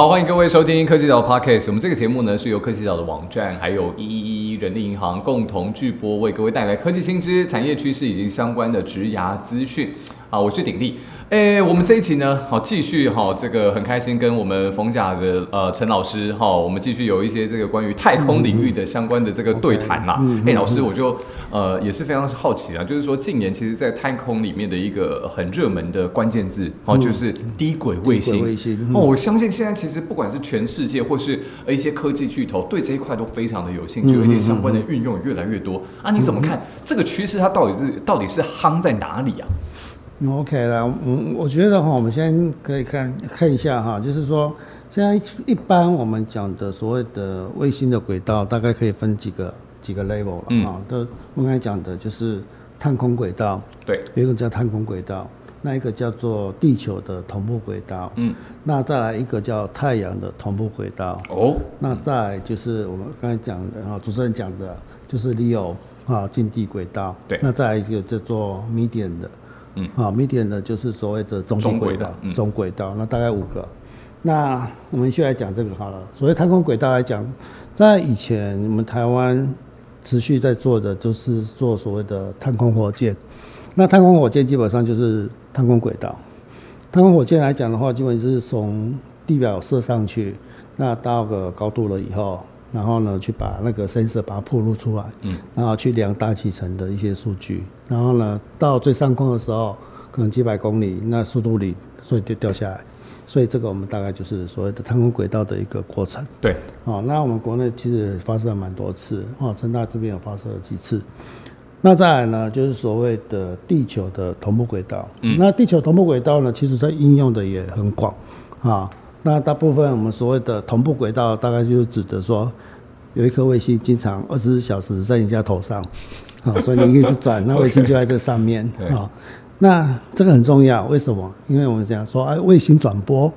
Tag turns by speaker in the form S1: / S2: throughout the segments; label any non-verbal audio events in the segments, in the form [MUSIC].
S1: 好，欢迎各位收听科技岛 Podcast。我们这个节目呢，是由科技岛的网站还有一一一人力银行共同聚播，为各位带来科技新知、产业趋势以及相关的职涯资讯。啊，我是鼎力。诶，我们这一集呢，好继续哈，这个很开心跟我们冯甲的呃陈老师哈，我们继续有一些这个关于太空领域的相关的这个对谈啦。哎，老师，我就呃也是非常好奇啊，就是说近年其实，在太空里面的一个很热门的关键字哦，就是低轨卫星。
S2: 卫星
S1: 哦，我相信现在其实不管是全世界或是一些科技巨头，对这一块都非常的有兴趣，而且相关的运用越来越多啊。你怎么看这个趋势？它到底是到底是夯在哪里啊
S2: ？OK 了，嗯我觉得哈，我们先可以看看一下哈，就是说现在一般我们讲的所谓的卫星的轨道，大概可以分几个几个 level 了啊。都我刚才讲的就是探空轨道，
S1: 对，
S2: 有一个叫探空轨道，那一个叫做地球的同步轨道，嗯，那再来一个叫太阳的同步轨道，哦，那再就是我们刚才讲的啊，主持人讲的就是 LEO 啊近地轨道，
S1: 对，
S2: 那再来一个叫做 medium 的。嗯，好，medium 的就是所谓的中轨道，中轨道，那大概五个。那我们先来讲这个好了。所谓太空轨道来讲，在以前我们台湾持续在做的就是做所谓的太空火箭。那太空火箭基本上就是太空轨道。太空火箭来讲的话，基本就是从地表射上去，那到个高度了以后。然后呢，去把那个 sensor 把它铺露出来，嗯，然后去量大气层的一些数据，然后呢，到最上空的时候，可能几百公里，那速度里，所以就掉下来，所以这个我们大概就是所谓的太空轨道的一个过程。
S1: 对，
S2: 哦，那我们国内其实发射了蛮多次，哦，成大这边有发射了几次。那再来呢，就是所谓的地球的同步轨道。嗯，那地球同步轨道呢，其实它应用的也很广，啊。那大部分我们所谓的同步轨道，大概就是指的说，有一颗卫星经常二十四小时在你家头上，啊，[LAUGHS] 所以你一直转，那 [LAUGHS] 卫星就在这上面，啊，那这个很重要，为什么？因为我们讲说，哎，卫星转播，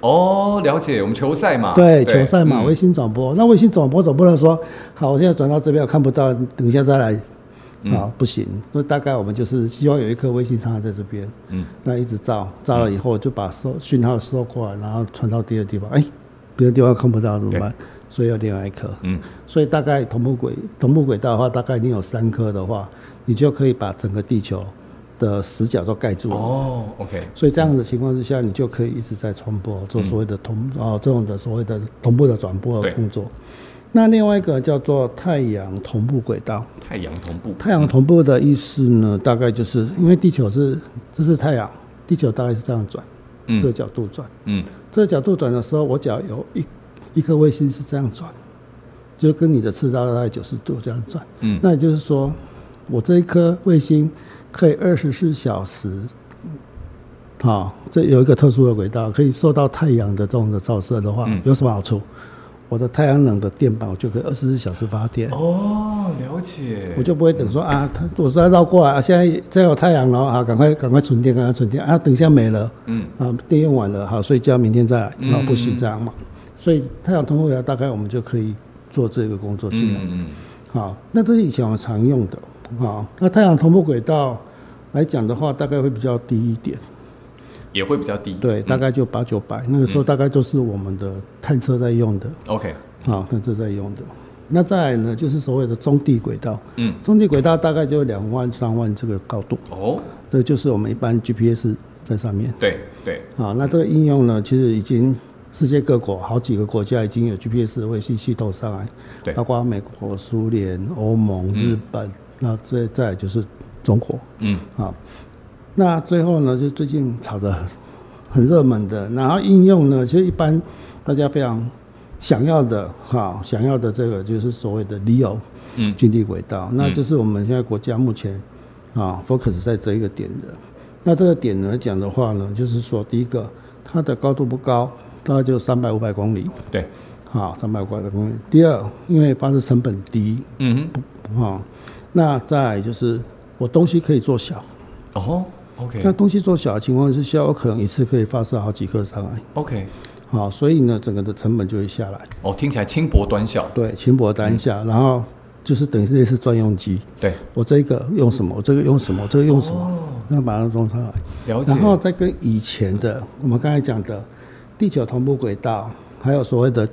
S1: 哦，了解，我们球赛嘛，
S2: 对，球赛嘛，卫星转播，那卫星转播总不能说，好，我现在转到这边我看不到，等一下再来。啊，不行，那大概我们就是希望有一颗卫星插在这边，嗯，那一直照，照了以后就把收讯号收过来，然后传到第二地方，哎，别的地方看不到怎么办？所以要另外一颗，嗯，所以大概同步轨同步轨道的话，大概你有三颗的话，你就可以把整个地球的死角都盖住了。
S1: 哦，OK，
S2: 所以这样的情况之下，你就可以一直在传播，做所谓的同哦这种的所谓的同步的转播的工作。那另外一个叫做太阳同步轨道。
S1: 太阳同步。
S2: 太阳同步的意思呢，大概就是因为地球是这是太阳，地球大概是这样转，这个角度转。嗯。这个角度转的时候，我只要有一一颗卫星是这样转，就跟你的赤道大概九十度这样转。嗯。那也就是说，我这一颗卫星可以二十四小时，好，这有一个特殊的轨道，可以受到太阳的这种的照射的话，有什么好处？我的太阳能的电板，我就可以二十四小时发电。
S1: 哦，了解。
S2: 我就不会等说啊，它我再绕过来啊，现在再有太阳了啊，赶快赶快存电，赶快存电啊，等一下没了，嗯，啊，电用完了，好睡觉，明天再来，啊，不行这样嘛。所以太阳通过来，大概我们就可以做这个工作进来。嗯嗯。好，那这是以前我们常用的。好，那太阳同步轨道来讲的话，大概会比较低一点。
S1: 也会比较低，
S2: 对，大概就八九百。那个时候大概就是我们的探测在用的。
S1: OK，
S2: 好，探测在用的。那再来呢，就是所谓的中地轨道。嗯，中地轨道大概就两万、三万这个高度。哦，这就是我们一般 GPS 在上面。
S1: 对对。
S2: 啊，那这个应用呢，其实已经世界各国好几个国家已经有 GPS 卫星系统上来。
S1: 对。
S2: 包括美国、苏联、欧盟、日本，那再再就是中国。嗯。好。那最后呢，就最近炒的很热门的，然后应用呢，其实一般大家非常想要的哈，想要的这个就是所谓的 LEO，嗯，近地轨道，那就是我们现在国家目前啊 focus 在这一个点的。那这个点来讲的话呢，就是说第一个它的高度不高，大概就三百五百公里，
S1: 对，
S2: 好，三百五百公里。第二，因为发射成本低，嗯，不好，那再就是我东西可以做小，
S1: 哦。OK，
S2: 那东西做小的情况之下，我可能一次可以发射好几颗上来。
S1: OK，
S2: 好，所以呢，整个的成本就会下来。
S1: 哦，听起来轻薄短小。
S2: 对，轻薄短小，然后就是等于类似专用机。
S1: 对，
S2: 我这个用什么？我这个用什么？我这个用什么？那把它装上来。
S1: 了解。
S2: 然后再跟以前的我们刚才讲的地球同步轨道，还有所谓的，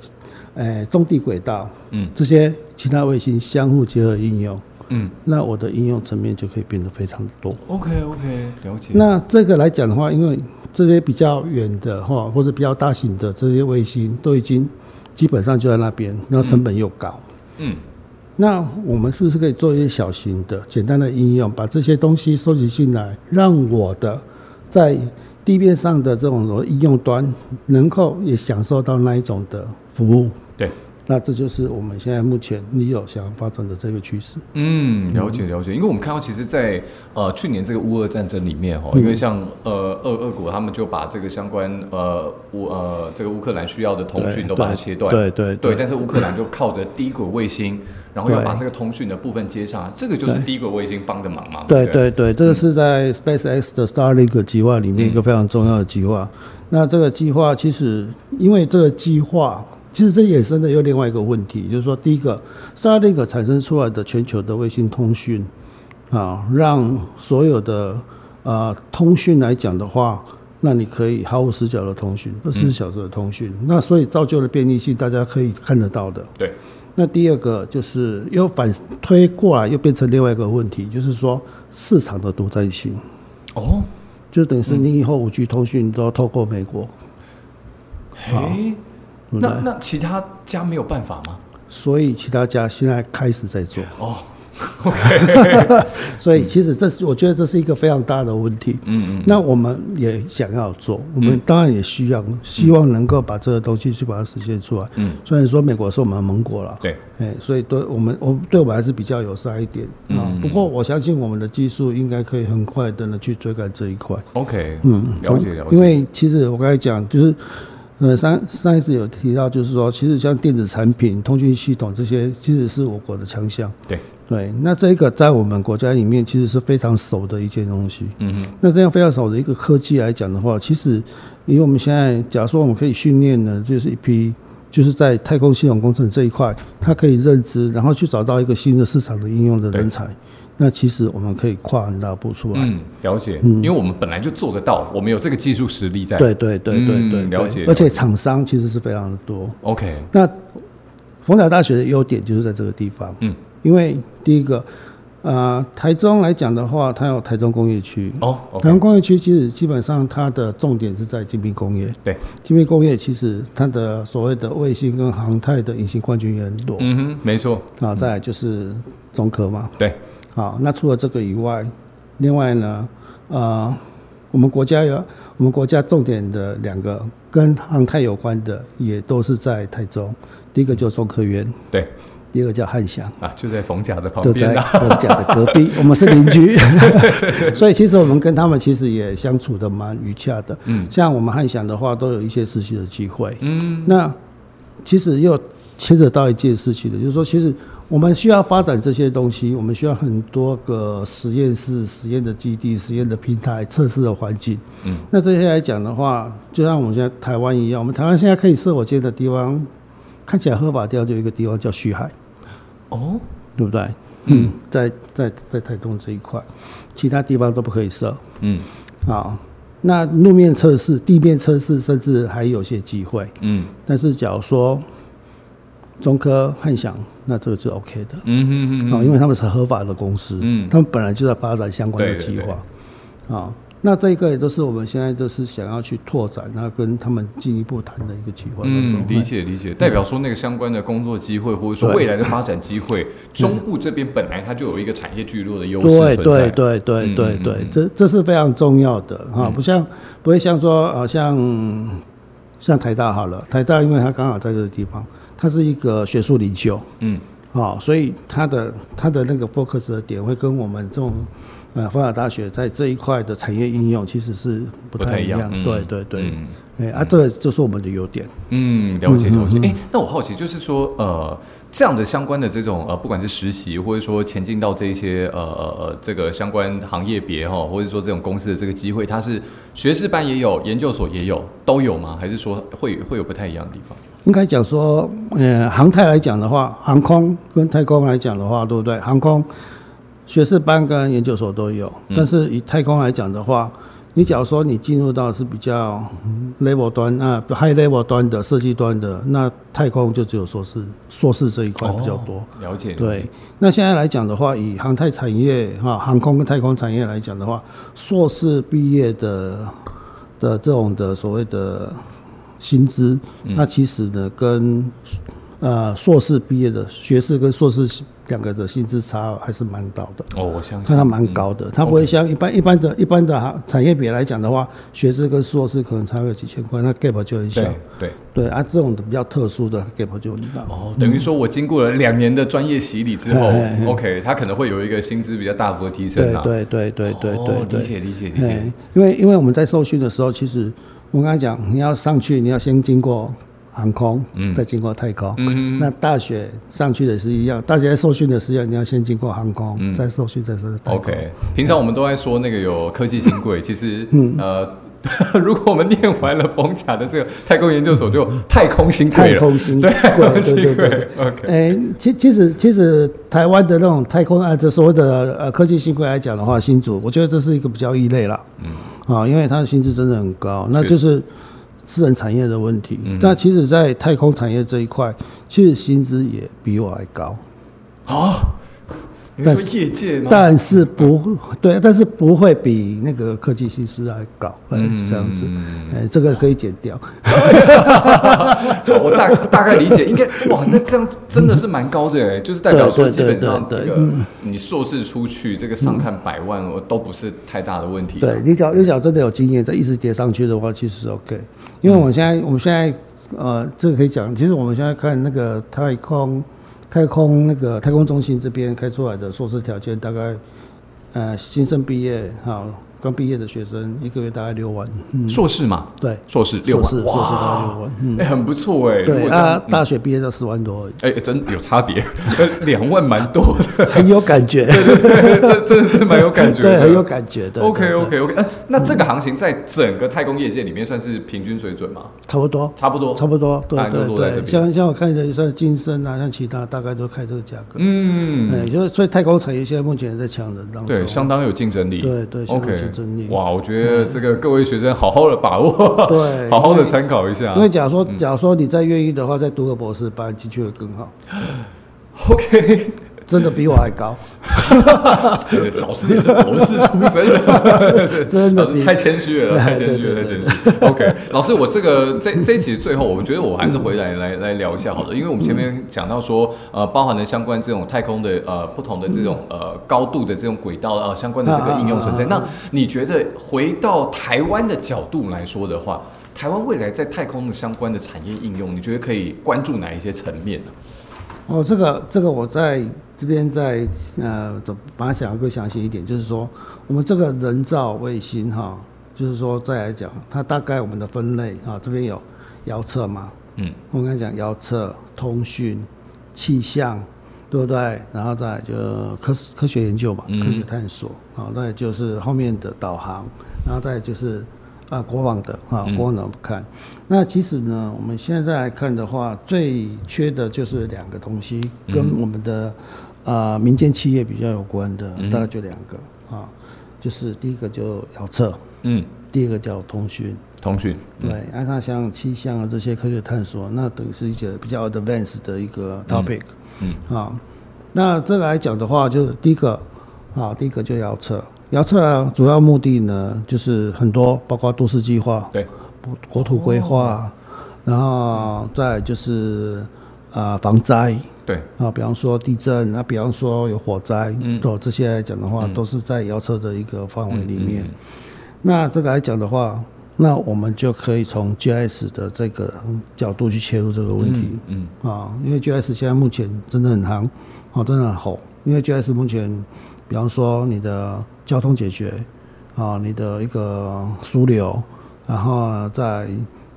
S2: 诶，中地轨道，
S1: 嗯，
S2: 这些其他卫星相互结合应用，
S1: 嗯
S2: 那我的应用层面就可以变得非常的多。
S1: ，OK OK，了解。
S2: 那这个来讲的话，因为这些比较远的哈，或者比较大型的这些卫星都已经基本上就在那边，然后成本又高。
S1: 嗯
S2: 那我们是不是可以做一些小型的、简单的应用，把这些东西收集进来，让我的在地面上的这种应用端能够也享受到那一种的服务？
S1: 对。
S2: 那这就是我们现在目前你有想要发展的这个趋势。
S1: 嗯，了解了解，因为我们看到其实在，呃去年这个乌俄战争里面哈，因为像呃俄俄国他们就把这个相关呃乌呃这个乌克兰需要的通讯都把它切断，
S2: 对对
S1: 对，但是乌克兰就 [LAUGHS] 靠着低轨卫星，然后要把这个通讯的部分接上，这个就是低轨卫星帮的忙嘛，
S2: 对
S1: 不对？
S2: 对对，这个是在 SpaceX 的 Starlink 计划里面一个非常重要的计划。那这个计划其实因为这个计划，其实这衍生的又另外一个问题，就是说，第一个 Starlink 产生出来的全球的卫星通讯啊，让所有的呃通讯来讲的话。那你可以毫无死角的通讯，二十四小时的通讯，那所以造就了便利性，大家可以看得到的。
S1: 对，
S2: 那第二个就是又反推过来，又变成另外一个问题，就是说市场的独占性，
S1: 哦，
S2: 就等于是你以后五 G 通讯都要透过美国，
S1: 嘿，那？那其他家没有办法吗？
S2: 所以其他家现在开始在做，
S1: 哦，[LAUGHS]
S2: 所以其实这是我觉得这是一个非常大的问题。
S1: 嗯嗯，
S2: 那我们也想要做，我们当然也需要，希望能够把这个东西去把它实现出来。
S1: 嗯，
S2: 虽然说美国是我们的盟国了，
S1: 对，
S2: 哎，所以对我们，我对我们还是比较友善一点啊。
S1: 嗯
S2: 不过我相信我们的技术应该可以很快的呢去追赶这一块。
S1: OK，
S2: 嗯，
S1: 了解了解，
S2: 因为其实我刚才讲，就是呃上上一次有提到，就是说，其实像电子产品、通讯系统这些，其实是我国的强项。
S1: 对，
S2: 对，那这个在我们国家里面其实是非常熟的一件东西。
S1: 嗯哼，
S2: 那这样非常熟的一个科技来讲的话，其实以我们现在假如说我们可以训练呢，就是一批就是在太空系统工程这一块，它可以认知，然后去找到一个新的市场的应用的人才，那其实我们可以跨很大步出来。
S1: 嗯，了解，因为我们本来就做得到，我们有这个技术实力在。
S2: 对对对对
S1: 嗯
S2: 对，
S1: 了解
S2: 而且厂商其实是非常的多。
S1: ，OK，
S2: 那逢甲大学的优点就是在这个地方，
S1: 嗯，
S2: 因为第一个，呃，台中来讲的话，它有台中工业区。
S1: 哦
S2: 台中工业区其实基本上它的重点是在精密工业，
S1: 对，
S2: 精密工业其实它的所谓的卫星跟航太的隐形冠军也很多、
S1: 嗯哼，没错，
S2: 啊。再来就是中科嘛，
S1: 对，
S2: 好，那除了这个以外，另外呢，呃，我们国家有我们国家重点的两个跟航太有关的，也都是在台中。第一个就是中科院，
S1: 对，
S2: 第二个叫汉翔，
S1: 啊，就在逢甲的旁边啊。
S2: 冯甲的隔壁，我们是邻居，[LAUGHS] 所以其实我们跟他们其实也相处的蛮愉洽的。
S1: 嗯
S2: 像我们汉翔的话，都有一些实习的机会。
S1: 嗯，
S2: 那其实又牵扯到一件事情的，就是说，其实我们需要发展这些东西，我们需要很多个实验室、实验的基地、实验的平台、测试的环境。
S1: 嗯，
S2: 那这些来讲的话，就像我们现在台湾一样，我们台湾现在可以射火箭的地方，看起来合法地方就有一个地方叫旭海，
S1: 哦，
S2: 对不对？嗯，在在在台东这一块，其他地方都不可以射。
S1: 嗯
S2: 好，那路面测试、地面测试，甚至还有些机会。
S1: 嗯
S2: 但是假如说中科、汉翔，那这个是 OK 的。
S1: 嗯嗯嗯
S2: 啊，因为他们是合法的公司，
S1: 嗯。
S2: 他们本来就在发展相关的计划，啊，那这个也都是我们现在都是想要去拓展，那跟他们进一步谈的一个计划。
S1: 嗯，理解理解，代表说那个相关的工作机会，或者说未来的发展机会，中部这边本来它就有一个产业聚落的优势
S2: 对。对对对
S1: 嗯
S2: 对对这这是非常重要的哈，不像不会像说啊像像台大好了，台大因为它刚好在这个地方，它是一个学术领袖，
S1: 嗯。
S2: 啊，所以他的他的那个 focus 的点会跟我们这种呃佛教大学在这一块的产业应用其实是不
S1: 不太一样
S2: 对对对，
S1: 嗯
S2: 哎、啊，这个就是我们的优点。
S1: 嗯，了解了解。
S2: 嗯
S1: 哎、那我好奇就是说，呃，这样的相关的这种呃，不管是实习，或者说前进到这一些呃呃呃这个相关行业别哈，或者说这种公司的这个机会，它是学士班也有，研究所也有，都有吗？还是说会会有不太一样的地方？
S2: 应该讲说，呃，航太来讲的话，航空跟太空来讲的话，对不对？航空学士班跟研究所都有，
S1: 嗯
S2: 但是以太空来讲的话，你假如说你进入到是比较 level 端啊 high level 端的设计端的，那太空就只有硕士硕士这一块比较多。
S1: 了解。
S2: 对，那现在来讲的话，以航太产业哈，航空跟太空产业来讲的话，硕士毕业的的这种的所谓的薪资，那其实呢，跟呃硕士毕业的学士跟硕士。两个的薪资差还是蛮高的
S1: 哦，我相信，
S2: 看它蛮高的，它不会像一般一般的一般的哈产业别来讲的话，学士跟硕士可能差个几千块，那 gap 就很小。
S1: 对
S2: 对啊，这种的比较特殊的 gap 就很大。
S1: 哦，等于说我经过了两年的专业洗礼之后，OK，他可能会有一个薪资比较大幅的提升。
S2: 对对对对对
S1: 对，理解理解理解。
S2: 因为因为我们在受训的时候，其实我刚才讲，你要上去，你要先经过。航空，嗯，再经过太空，嗯。那大学上去的是一样，大学受训的是一样，你要先经过航空，嗯，再受训再是。
S1: OK，平常我们都在说那个有科技新贵，[LAUGHS] 其实，嗯，呃，[LAUGHS] 如果我们念完了冯甲的这个太空研究所，就太空新贵 [LAUGHS]
S2: 太空新贵，对对对。OK，哎，其其实其实台湾的那种太空啊，这所谓的呃科技新贵来讲的话，新竹，我觉得这是一个比较异类了，嗯，啊，因为他的薪资真的很高，那就是。私人产业的问题，但其实，在太空产业这一块，其实薪资也比我还高。
S1: 啊。但是业界，
S2: 但是不对，但是不会比那个科技薪资还高，嗯，这样子，哎，这个可以减掉。
S1: 我大大概理解，应该哇，那这样真的是蛮高的哎，就是代表说基本上这个你硕士出去，这个上看百万，我都不是太大的问题。
S2: 对你只要你只要真的有经验，再一直叠上去的话，其实 OK。因为我现在我们现在呃，这个可以讲，其实我们现在看那个太空。太空那个太空中心这边开出来的硕士条件，大概，呃，新生毕业好。刚毕业的学生一个月大概六万，
S1: 硕士嘛，
S2: 对，
S1: 硕士六万，
S2: 硕士大概六万，
S1: 哎，很不错哎。
S2: 对啊，大学毕业就四万多，
S1: 哎，真有差别，[LAUGHS] 两万蛮多的，[LAUGHS] [LAUGHS]
S2: 很有感觉，
S1: 对对对，这真的是蛮有感觉，
S2: 对，很有感觉的。
S1: OK OK OK，哎，那这个行情在整个太空业界里面算是平均水准吗？
S2: 差不多，
S1: 差不多，
S2: 差不多，对对对。像像我看的像金生啊，像其他大概都开这个价格，嗯，哎，就是所以太空产业现在目前在抢人当中，
S1: 对，相当有竞争力，
S2: 对对，OK，
S1: 哇，我觉得。觉得这个各位学生好好的把握，
S2: 对，[LAUGHS]
S1: 好好的参考一下。
S2: 因为假如说，假如说你再愿意的话，再读个博士班进去会更好。
S1: OK。
S2: 真的比我还高，[LAUGHS]
S1: 老师也是博士出身的，[LAUGHS]
S2: 真的
S1: 太谦虚了，太谦虚了，太谦虚。OK，老师，我这个这这一集最后，我觉得我还是回来来来聊一下好了，因为我们前面讲到说，呃，包含了相关这种太空的呃不同的这种呃高度的这种轨道呃相关的这个应用存在。那你觉得回到台湾的角度来说的话，台湾未来在太空的相关的产业应用，你觉得可以关注哪一些层面呢？
S2: 哦，这个这个我在这边在呃，把它讲更详细一点，就是说我们这个人造卫星哈，就是说再来讲，它大概我们的分类啊，这边有遥测嘛，嗯，我刚才讲遥测、通讯、气象，对不对？然后再就科科学研究嘛，科学探索，好，再就是后面的导航，然后再就是。啊，国网的啊，国网的不看。那其实呢，我们现在来看的话，最缺的就是两个东西，跟我们的啊民间企业比较有关的，大概就两个啊，就是第一个就遥测，嗯，第二个叫通讯，
S1: 通讯，
S2: 对，按上像气象啊这些科学探索，那等于是一个比较 advanced 的一个 topic，嗯，啊，那这个来讲的话，就是第一个啊，第一个就要测。遥测主要目的呢，就是很多，包括都市计划，
S1: 对，
S2: 国土规划，然后再就是啊防灾，
S1: 对，
S2: 啊比方说地震，那比方说有火灾，嗯，都这些来讲的话，都是在遥测的一个范围里面。那这个来讲的话，那我们就可以从 GIS 的这个角度去切入这个问题，嗯，啊，因为 GIS 现在目前真的很行，哦，真的很好，因为 GIS 目前，比方说你的。交通解决，啊，你的一个枢纽，然后再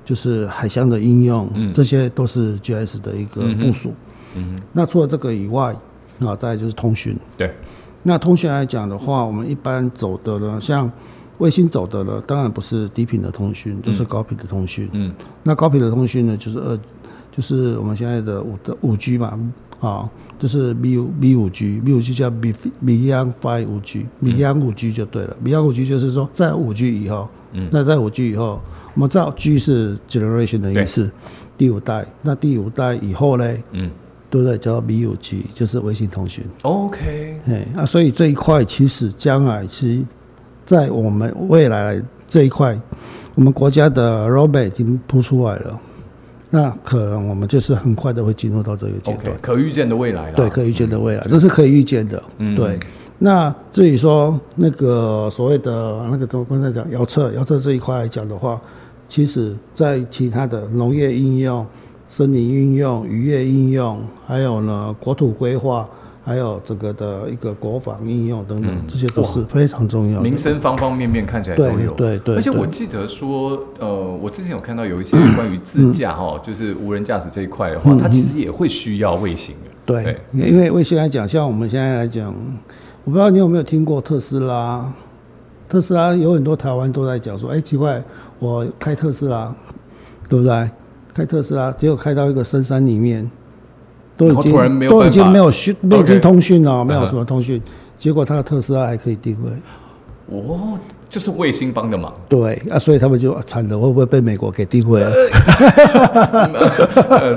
S2: 就是海象的应用，这些都是 GS 的一个部署。嗯那除了这个以外，啊，再就是通讯。
S1: 对。
S2: 那通讯来讲的话，我们一般走的呢，像卫星走的呢，当然不是低频的通讯，都是高频的通讯。嗯。那高频的通讯呢，就是二，就是我们现在的五的五 G 嘛，啊，就是 B 五 B 五 G，B 五 G 叫 B Beyond Five 五 G，Beyond 五 G 就对了，Beyond 五 G 就是说在五 G 以后，嗯，那在五 G 以后，我们知道 G 是 generation 的意思，第五代，那第五代以后呢，嗯，对不对？叫 B 五 G，就是微信通讯。
S1: OK，
S2: 哎，啊，所以这一块其实将来是在我们未来这一块，我们国家的 roadmap 已经铺出来了。那可能我们就是很快的会进入到这个阶段，
S1: 可预见的未来了。
S2: 对，可预见的未来，这是可以预见的。嗯，对。那至于说那个所谓的那个怎么刚才讲遥测，遥测这一块来讲的话，其实在其他的农业应用、森林应用、渔业应用，还有呢国土规划。还有这个的一个国防应用等等，这些都是非常重要。
S1: 民生方方面面看起来都有，
S2: 对对。
S1: 而且我记得说，呃，我之前有看到有一些 [COUGHS] 关于自驾哈，就是无人驾驶这一块的话，它其实也会需要卫星的。
S2: 对，因为卫星来讲，像我们现在来讲，我不知道你有没有听过特斯拉？特斯拉有很多台湾都在讲说，哎，奇怪，我开特斯拉，对不对？开特斯拉，结果开到一个深山里面。都已经都已经没有讯，没有通讯了，[LAUGHS] 没有什么通讯。结果他的特斯拉还可以定位，
S1: 哦，就是卫星帮的忙。
S2: 对啊，所以他们就惨了，会不会被美国给定位了？[LAUGHS]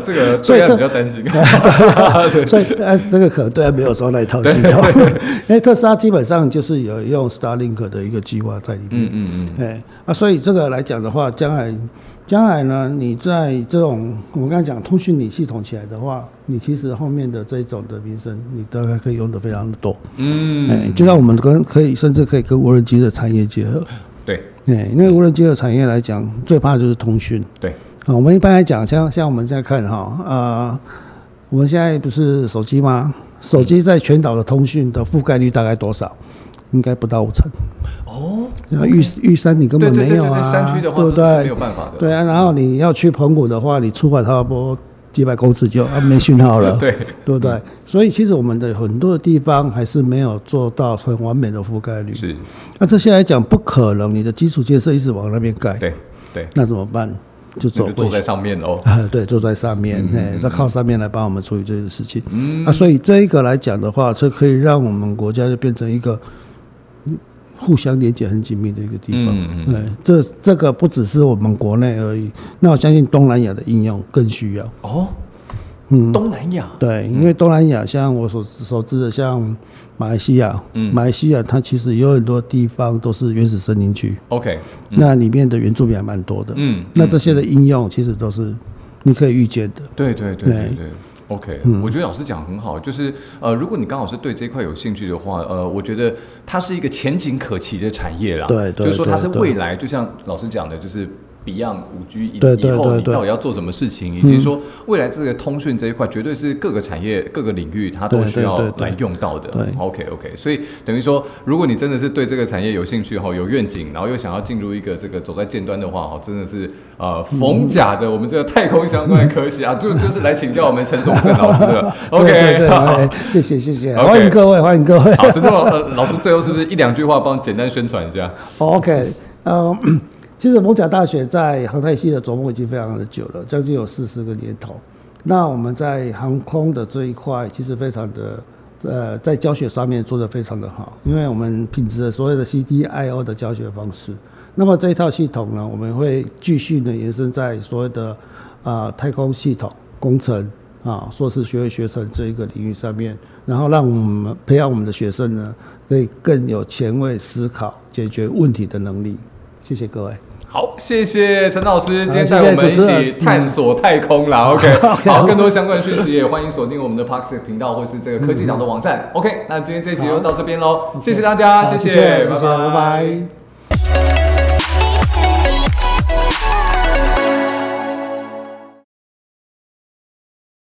S1: 这个所以比较担心。[LAUGHS]
S2: 所以啊，这个可能对他没有装那一套系统，因为特斯拉基本上就是有用 Starlink 的一个计划在里面。嗯嗯嗯。哎啊，所以这个来讲的话，将来。将来呢，你在这种我们刚才讲通讯你系统起来的话，你其实后面的这一种的民生，你大概可以用的非常的多。嗯，哎，就像我们跟可以甚至可以跟无人机的产业结合。
S1: 对，
S2: 哎，因为无人机的产业来讲，最怕就是通讯。
S1: 对，
S2: 啊，我们一般来讲，像像我们现在看哈，呃，我们现在不是手机吗？手机在全岛的通讯的覆盖率大概多少？应该不到五成。哦，玉玉山你根本没有啊，
S1: 山区的话，对不对？没有办法的。
S2: 对啊，然后你要去澎湖的话，你出海差不多几百公尺就啊没讯号了，[LAUGHS]
S1: 对
S2: 对不对？所以其实我们的很多的地方还是没有做到很完美的覆盖率。
S1: 是，
S2: 那这些来讲不可能，你的基础建设一直往那边盖，
S1: 对对，
S2: 那怎么办？就走
S1: 坐在上面哦。
S2: 啊，[LAUGHS] 对，坐在上面，哎，再靠上面来帮我们处理这些事情。嗯，那所以这一个来讲的话，这可以让我们国家就变成一个。互相连接很紧密的一个地方，对，这这个不只是我们国内而已，那我相信东南亚的应用更需要。哦，
S1: 嗯，东南亚，
S2: 对，因为东南亚像我所所知的，像马来西亚，嗯，马来西亚它其实有很多地方都是原始森林区
S1: ，OK，
S2: 那里面的原住民还蛮多的，嗯，那这些的应用其实都是你可以预见的，
S1: 对对对对对。OK，我觉得老师讲很好，就是呃，如果你刚好是对这块有兴趣的话，呃，我觉得它是一个前景可期的产业啦。
S2: 对，
S1: 就是说它是未来，就像老师讲的，就是。Beyond 五 G 以以后你到底要做什么事情，以及说未来这个通讯这一块，绝对是各个产业各个领域它都需要来用到的。OK OK，所以等于说，如果你真的是对这个产业有兴趣哈，有愿景，然后又想要进入一个这个走在尖端的话哈，真的是呃逢甲的我们这个太空相关的科系啊，[LAUGHS] 就就是来请教我们陈总正老师的。OK，
S2: 好，谢谢谢谢，欢迎各位欢迎各位。
S1: 好，陈总老师最后是不是一两句话帮简单宣传一下
S2: ？OK，嗯。其实蒙甲大学在航太系的琢磨已经非常的久了，将近有四十个年头。那我们在航空的这一块，其实非常的呃，在教学上面做的非常的好，因为我们品质的所谓的 CDIO 的教学方式。那么这一套系统呢，我们会继续的延伸在所谓的啊太空系统工程啊硕士学位学程这一个领域上面，然后让我们培养我们的学生呢，可以更有前卫思考、解决问题的能力。谢谢各位。
S1: 好，谢谢陈老师，今天带我们一起探索太空啦。OK，[LAUGHS] 好，更多相关讯息也欢迎锁定我们的 Parks 频道或是这个科技岛的网站。OK，那今天这集就到这边喽，谢谢大家，谢谢，拜拜，拜拜。